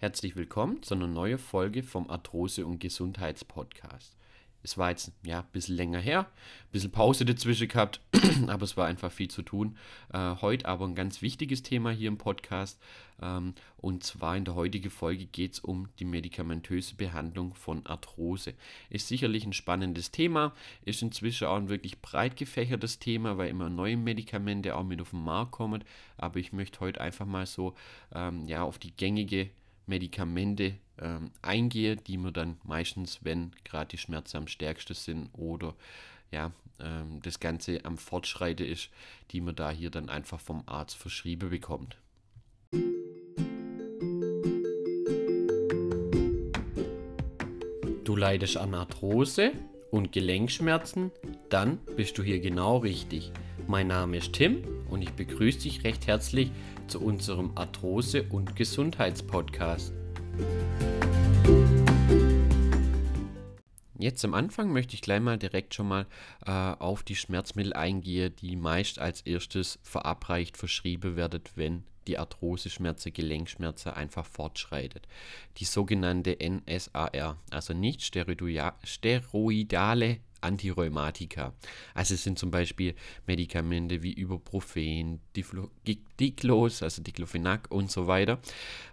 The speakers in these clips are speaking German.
Herzlich willkommen zu einer neuen Folge vom Arthrose- und Gesundheitspodcast. Es war jetzt ja ein bisschen länger her, ein bisschen Pause dazwischen gehabt, aber es war einfach viel zu tun. Äh, heute aber ein ganz wichtiges Thema hier im Podcast. Ähm, und zwar in der heutigen Folge geht es um die medikamentöse Behandlung von Arthrose. Ist sicherlich ein spannendes Thema, ist inzwischen auch ein wirklich breit gefächertes Thema, weil immer neue Medikamente auch mit auf den Markt kommen. Aber ich möchte heute einfach mal so ähm, ja, auf die gängige Medikamente ähm, eingehe, die man dann meistens, wenn gerade die Schmerzen am stärksten sind oder ja, ähm, das Ganze am Fortschreiten ist, die man da hier dann einfach vom Arzt verschrieben bekommt. Du leidest an Arthrose und Gelenkschmerzen? Dann bist du hier genau richtig. Mein Name ist Tim und ich begrüße dich recht herzlich zu unserem Arthrose- und Gesundheitspodcast. Jetzt am Anfang möchte ich gleich mal direkt schon mal äh, auf die Schmerzmittel eingehen, die meist als erstes verabreicht verschrieben werden, wenn die Arthrose-Schmerze, Gelenkschmerze einfach fortschreitet. Die sogenannte NSAR, also nicht steroidale Antirheumatika. Also es sind zum Beispiel Medikamente wie Ibuprofen, Diclos, also Diclofenac und so weiter.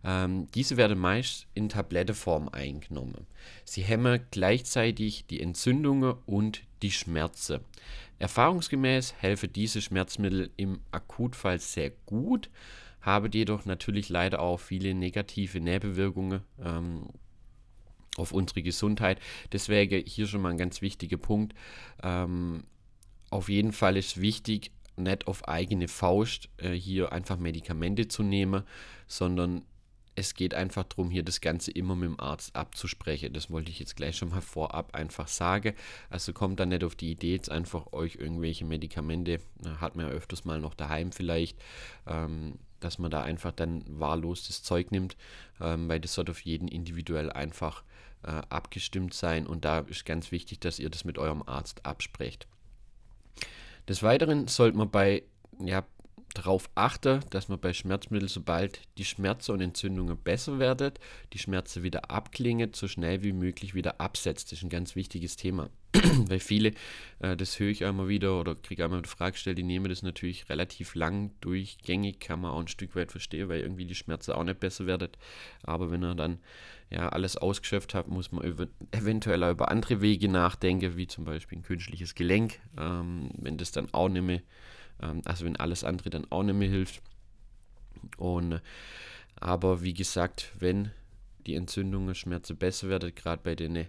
Ähm, diese werden meist in Tabletteform eingenommen. Sie hemmen gleichzeitig die Entzündungen und die Schmerzen. Erfahrungsgemäß helfen diese Schmerzmittel im Akutfall sehr gut, haben jedoch natürlich leider auch viele negative Nebenwirkungen. Ähm, auf unsere Gesundheit. Deswegen hier schon mal ein ganz wichtiger Punkt. Ähm, auf jeden Fall ist wichtig, nicht auf eigene Faust äh, hier einfach Medikamente zu nehmen, sondern es geht einfach darum, hier das Ganze immer mit dem Arzt abzusprechen. Das wollte ich jetzt gleich schon mal vorab einfach sagen. Also kommt dann nicht auf die Idee, jetzt einfach euch irgendwelche Medikamente, hat man ja öfters mal noch daheim vielleicht, ähm, dass man da einfach dann wahllos das Zeug nimmt, ähm, weil das sollte auf jeden individuell einfach äh, abgestimmt sein und da ist ganz wichtig, dass ihr das mit eurem Arzt absprecht. Des Weiteren sollte man bei ja, darauf achten, dass man bei Schmerzmitteln, sobald die Schmerzen und Entzündungen besser werden, die Schmerzen wieder abklingen, so schnell wie möglich wieder absetzt. Das ist ein ganz wichtiges Thema. Weil viele, äh, das höre ich einmal wieder oder kriege einmal die Frage gestellt, die nehmen das natürlich relativ lang durchgängig, kann man auch ein Stück weit verstehen, weil irgendwie die Schmerzen auch nicht besser werden. Aber wenn er dann ja alles ausgeschöpft hat, muss man ev eventuell auch über andere Wege nachdenken, wie zum Beispiel ein künstliches Gelenk. Ähm, wenn das dann auch nicht mehr ähm, also wenn alles andere dann auch nicht mehr hilft. Und, aber wie gesagt, wenn die Entzündungen, Schmerzen besser werden, gerade bei den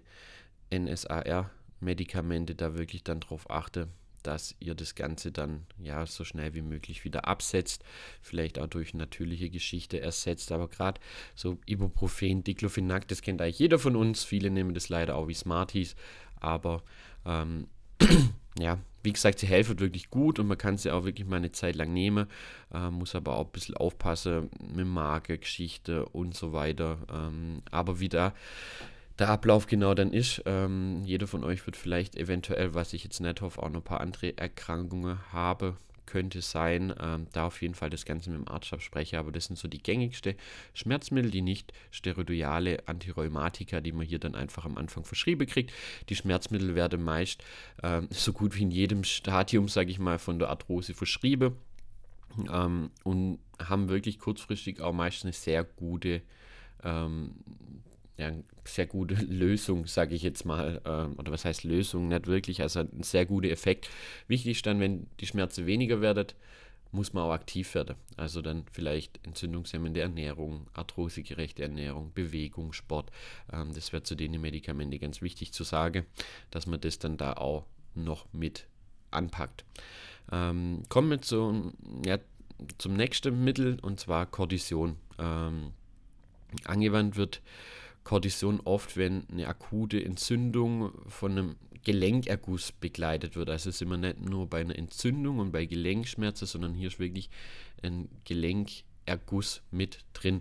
NSAR-Medikamente, da wirklich dann darauf achte, dass ihr das Ganze dann ja so schnell wie möglich wieder absetzt, vielleicht auch durch natürliche Geschichte ersetzt. Aber gerade so Ibuprofen, Diclofenac, das kennt eigentlich jeder von uns. Viele nehmen das leider auch wie Smarties, aber ähm, ja, wie gesagt, sie helfen wirklich gut und man kann sie auch wirklich mal eine Zeit lang nehmen, äh, muss aber auch ein bisschen aufpassen mit Marke, Geschichte und so weiter. Ähm, aber wie da der Ablauf genau dann ist, ähm, jeder von euch wird vielleicht eventuell, was ich jetzt nicht hoffe, auch noch ein paar andere Erkrankungen haben könnte sein, ähm, da auf jeden Fall das Ganze mit dem Arzt abspreche, aber das sind so die gängigsten Schmerzmittel, die nicht steroidale Antirheumatika, die man hier dann einfach am Anfang verschrieben kriegt. Die Schmerzmittel werden meist ähm, so gut wie in jedem Stadium, sage ich mal, von der Arthrose verschrieben ähm, und haben wirklich kurzfristig auch meist eine sehr gute ähm, ja, sehr gute Lösung, sage ich jetzt mal. Ähm, oder was heißt Lösung? Nicht wirklich, also ein sehr guter Effekt. Wichtig ist dann, wenn die Schmerzen weniger werden, muss man auch aktiv werden. Also dann vielleicht entzündungshemmende Ernährung, arthrosegerechte Ernährung, Bewegung, Sport. Ähm, das wäre zu den Medikamenten ganz wichtig zu sagen, dass man das dann da auch noch mit anpackt. Ähm, kommen wir zu, ja, zum nächsten Mittel und zwar Cortison. Ähm, angewandt wird Kortison oft, wenn eine akute Entzündung von einem Gelenkerguss begleitet wird. Also es ist immer nicht nur bei einer Entzündung und bei Gelenkschmerzen, sondern hier ist wirklich ein Gelenkerguss mit drin.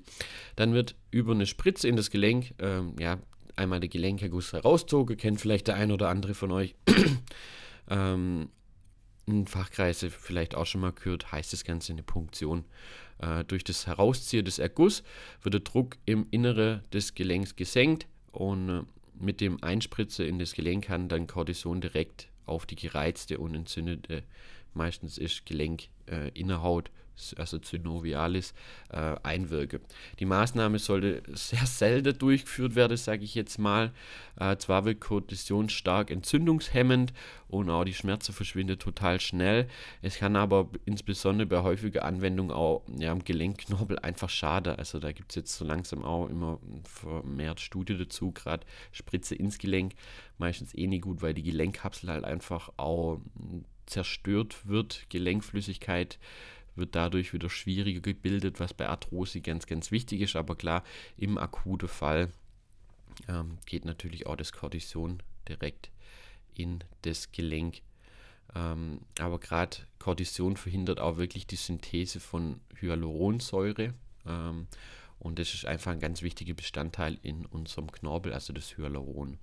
Dann wird über eine Spritze in das Gelenk, ähm, ja, einmal der Gelenkerguss herauszogen, kennt vielleicht der ein oder andere von euch. ähm, in Fachkreise vielleicht auch schon mal gehört, heißt das Ganze eine Punktion. Äh, durch das Herausziehen des Erguss wird der Druck im Innere des Gelenks gesenkt und äh, mit dem Einspritze in das Gelenk kann dann Cortison direkt auf die gereizte und entzündete, meistens ist Gelenk äh, Innerhaut also Synovialis, äh, einwirke. Die Maßnahme sollte sehr selten durchgeführt werden, sage ich jetzt mal. Äh, zwar wird Kortison stark entzündungshemmend und auch die Schmerzen verschwinden total schnell. Es kann aber insbesondere bei häufiger Anwendung auch ja, am Gelenkknorpel einfach schade. Also da gibt es jetzt so langsam auch immer vermehrt Studien dazu, gerade Spritze ins Gelenk. Meistens eh nicht gut, weil die Gelenkkapsel halt einfach auch zerstört wird, Gelenkflüssigkeit wird dadurch wieder schwieriger gebildet, was bei Arthrose ganz, ganz wichtig ist. Aber klar, im akuten Fall ähm, geht natürlich auch das Cortison direkt in das Gelenk. Ähm, aber gerade Cortison verhindert auch wirklich die Synthese von Hyaluronsäure. Ähm, und das ist einfach ein ganz wichtiger Bestandteil in unserem Knorpel, also das Hyaluron.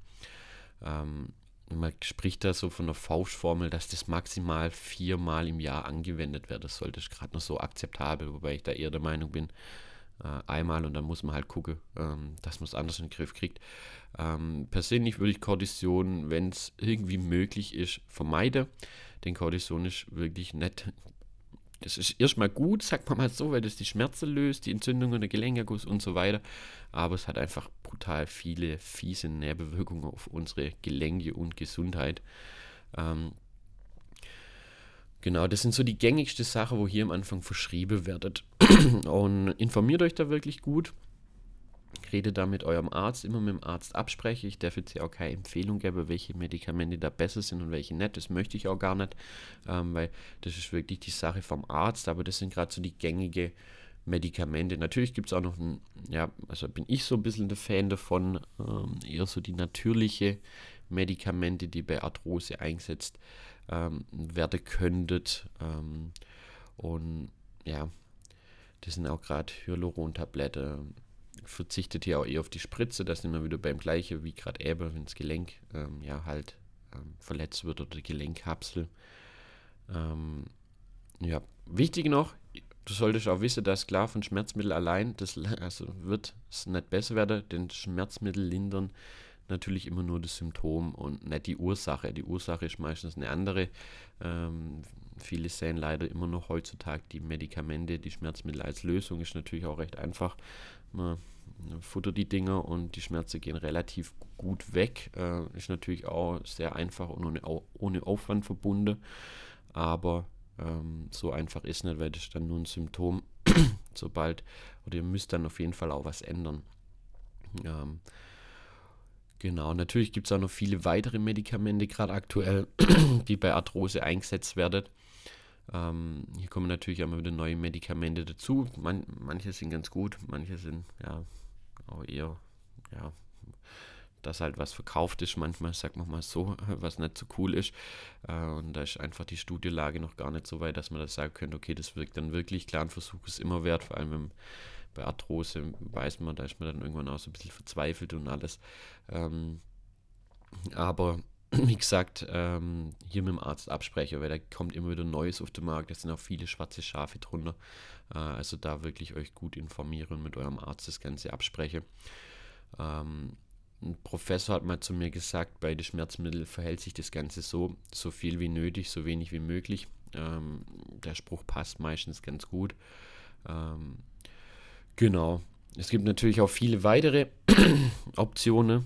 Ähm, man spricht da so von der Faustformel, dass das maximal viermal im Jahr angewendet soll. Das ist gerade noch so akzeptabel, wobei ich da eher der Meinung bin, äh, einmal und dann muss man halt gucken, ähm, dass man es anders in den Griff kriegt. Ähm, persönlich würde ich Kortison, wenn es irgendwie möglich ist, vermeiden. Denn Kortison ist wirklich nicht das ist erstmal gut, sagt man mal so, weil das die Schmerzen löst, die Entzündungen, der Gelenkerguss und so weiter. Aber es hat einfach brutal viele fiese Nährwirkungen auf unsere Gelenke und Gesundheit. Ähm, genau, das sind so die gängigsten Sachen, wo hier am Anfang verschrieben werdet. und informiert euch da wirklich gut redet da mit eurem Arzt, immer mit dem Arzt abspreche. Ich darf jetzt hier auch keine Empfehlung geben, welche Medikamente da besser sind und welche nicht. Das möchte ich auch gar nicht, ähm, weil das ist wirklich die Sache vom Arzt, aber das sind gerade so die gängige Medikamente. Natürlich gibt es auch noch ein, ja, also bin ich so ein bisschen der Fan davon, ähm, eher so die natürliche Medikamente, die bei Arthrose eingesetzt ähm, werden könntet. Ähm, und ja, das sind auch gerade Hyaluron-Tabletten, verzichtet hier auch eher auf die Spritze, das sind wir wieder beim gleichen wie gerade eben, wenn das Gelenk ähm, ja halt ähm, verletzt wird oder die Gelenkkapsel. Ähm, ja, wichtig noch, du solltest auch wissen, dass klar von Schmerzmittel allein, das also wird es nicht besser werden, denn Schmerzmittel lindern natürlich immer nur das Symptom und nicht die Ursache. Die Ursache ist meistens eine andere. Ähm, viele sehen leider immer noch heutzutage die Medikamente, die Schmerzmittel als Lösung. Ist natürlich auch recht einfach. Man futtert die Dinger und die Schmerzen gehen relativ gut weg. Äh, ist natürlich auch sehr einfach und ohne, ohne Aufwand verbunden. Aber ähm, so einfach ist nicht, weil das ist dann nur ein Symptom. Sobald, oder ihr müsst dann auf jeden Fall auch was ändern. Ähm, Genau, natürlich gibt es auch noch viele weitere Medikamente, gerade aktuell, die bei Arthrose eingesetzt werden. Ähm, hier kommen natürlich immer wieder neue Medikamente dazu. Man, manche sind ganz gut, manche sind ja auch eher, ja, dass halt was verkauft ist. Manchmal sagt man mal so, was nicht so cool ist. Äh, und da ist einfach die Studielage noch gar nicht so weit, dass man das sagen könnte, okay, das wirkt dann wirklich. Klar, ein Versuch ist immer wert, vor allem wenn bei Arthrose weiß man, da ist man dann irgendwann auch so ein bisschen verzweifelt und alles. Ähm, aber wie gesagt, ähm, hier mit dem Arzt abspreche, weil da kommt immer wieder Neues auf den Markt. Da sind auch viele schwarze Schafe drunter. Äh, also da wirklich euch gut informieren und mit eurem Arzt das Ganze abspreche. Ähm, ein Professor hat mal zu mir gesagt, bei den Schmerzmitteln verhält sich das Ganze so, so viel wie nötig, so wenig wie möglich. Ähm, der Spruch passt meistens ganz gut. Ähm, Genau. Es gibt natürlich auch viele weitere Optionen.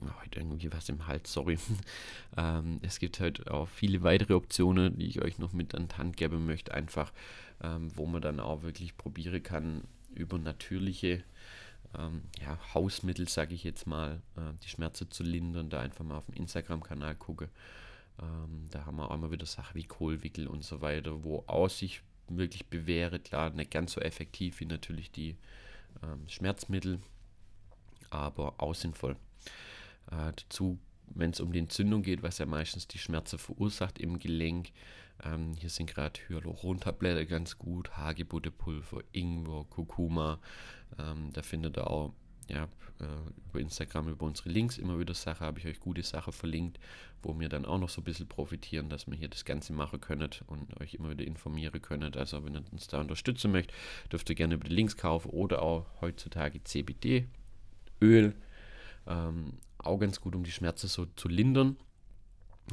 Oh, heute irgendwie was im Hals, sorry. ähm, es gibt halt auch viele weitere Optionen, die ich euch noch mit an die Hand geben möchte, einfach, ähm, wo man dann auch wirklich probieren kann, über natürliche ähm, ja, Hausmittel, sage ich jetzt mal, äh, die Schmerzen zu lindern. Da einfach mal auf dem Instagram-Kanal gucke. Ähm, da haben wir auch immer wieder Sachen wie Kohlwickel und so weiter, wo aus sich wirklich bewähre. Klar, nicht ganz so effektiv wie natürlich die ähm, Schmerzmittel, aber auch sinnvoll. Äh, dazu, wenn es um die Entzündung geht, was ja meistens die Schmerzen verursacht im Gelenk, ähm, hier sind gerade Hyaluron-Tabletten ganz gut, Hagebuttepulver, Ingwer, Kurkuma. Ähm, da findet ihr auch ja, äh, über Instagram, über unsere Links immer wieder Sachen, habe ich euch gute Sachen verlinkt, wo wir dann auch noch so ein bisschen profitieren, dass wir hier das Ganze machen können und euch immer wieder informieren können. Also wenn ihr uns da unterstützen möchtet, dürft ihr gerne über die Links kaufen oder auch heutzutage CBD-Öl. Ähm, auch ganz gut, um die Schmerzen so zu lindern.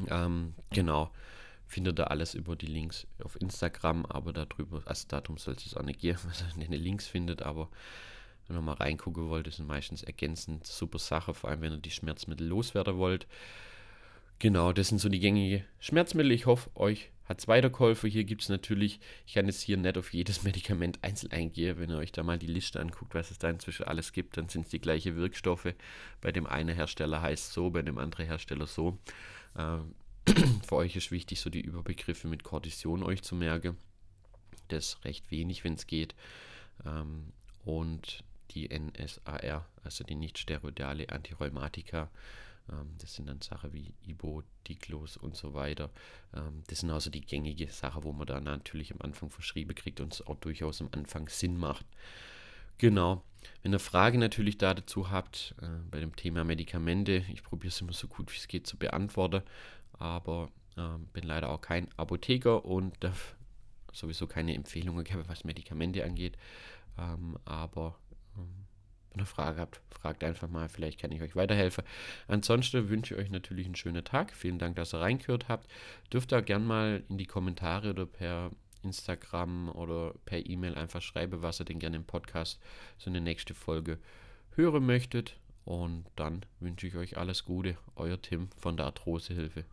Ähm, genau findet ihr alles über die Links auf Instagram, aber darüber, also darum soll es auch nicht gehen, wenn ihr Links findet, aber wenn ihr mal reingucken wollt, sind meistens ergänzend super Sache, vor allem wenn ihr die Schmerzmittel loswerden wollt. Genau, das sind so die gängigen Schmerzmittel. Ich hoffe, euch hat es weitergeholfen. Hier gibt es natürlich, ich kann jetzt hier nicht auf jedes Medikament einzeln eingehen. Wenn ihr euch da mal die Liste anguckt, was es da inzwischen alles gibt, dann sind es die gleichen Wirkstoffe. Bei dem einen Hersteller heißt so, bei dem anderen Hersteller so. Ähm, für euch ist wichtig, so die Überbegriffe mit Kortison euch zu merken. Das ist recht wenig, wenn es geht. Ähm, und die NSAR, also die nicht steroidale Antirheumatika. Ähm, das sind dann Sachen wie Ibo, Diclos und so weiter. Ähm, das sind also die gängige Sache, wo man dann natürlich am Anfang verschrieben kriegt und es auch durchaus am Anfang Sinn macht. Genau. Wenn ihr Fragen natürlich da dazu habt, äh, bei dem Thema Medikamente, ich probiere es immer so gut wie es geht zu beantworten aber ähm, bin leider auch kein Apotheker und darf sowieso keine Empfehlungen geben, was Medikamente angeht. Ähm, aber ähm, wenn ihr Fragen habt, fragt einfach mal, vielleicht kann ich euch weiterhelfen. Ansonsten wünsche ich euch natürlich einen schönen Tag. Vielen Dank, dass ihr reingehört habt. Dürft ihr gerne mal in die Kommentare oder per Instagram oder per E-Mail einfach schreiben, was ihr denn gerne im Podcast so eine nächste Folge hören möchtet. Und dann wünsche ich euch alles Gute. Euer Tim von der Arthrosehilfe.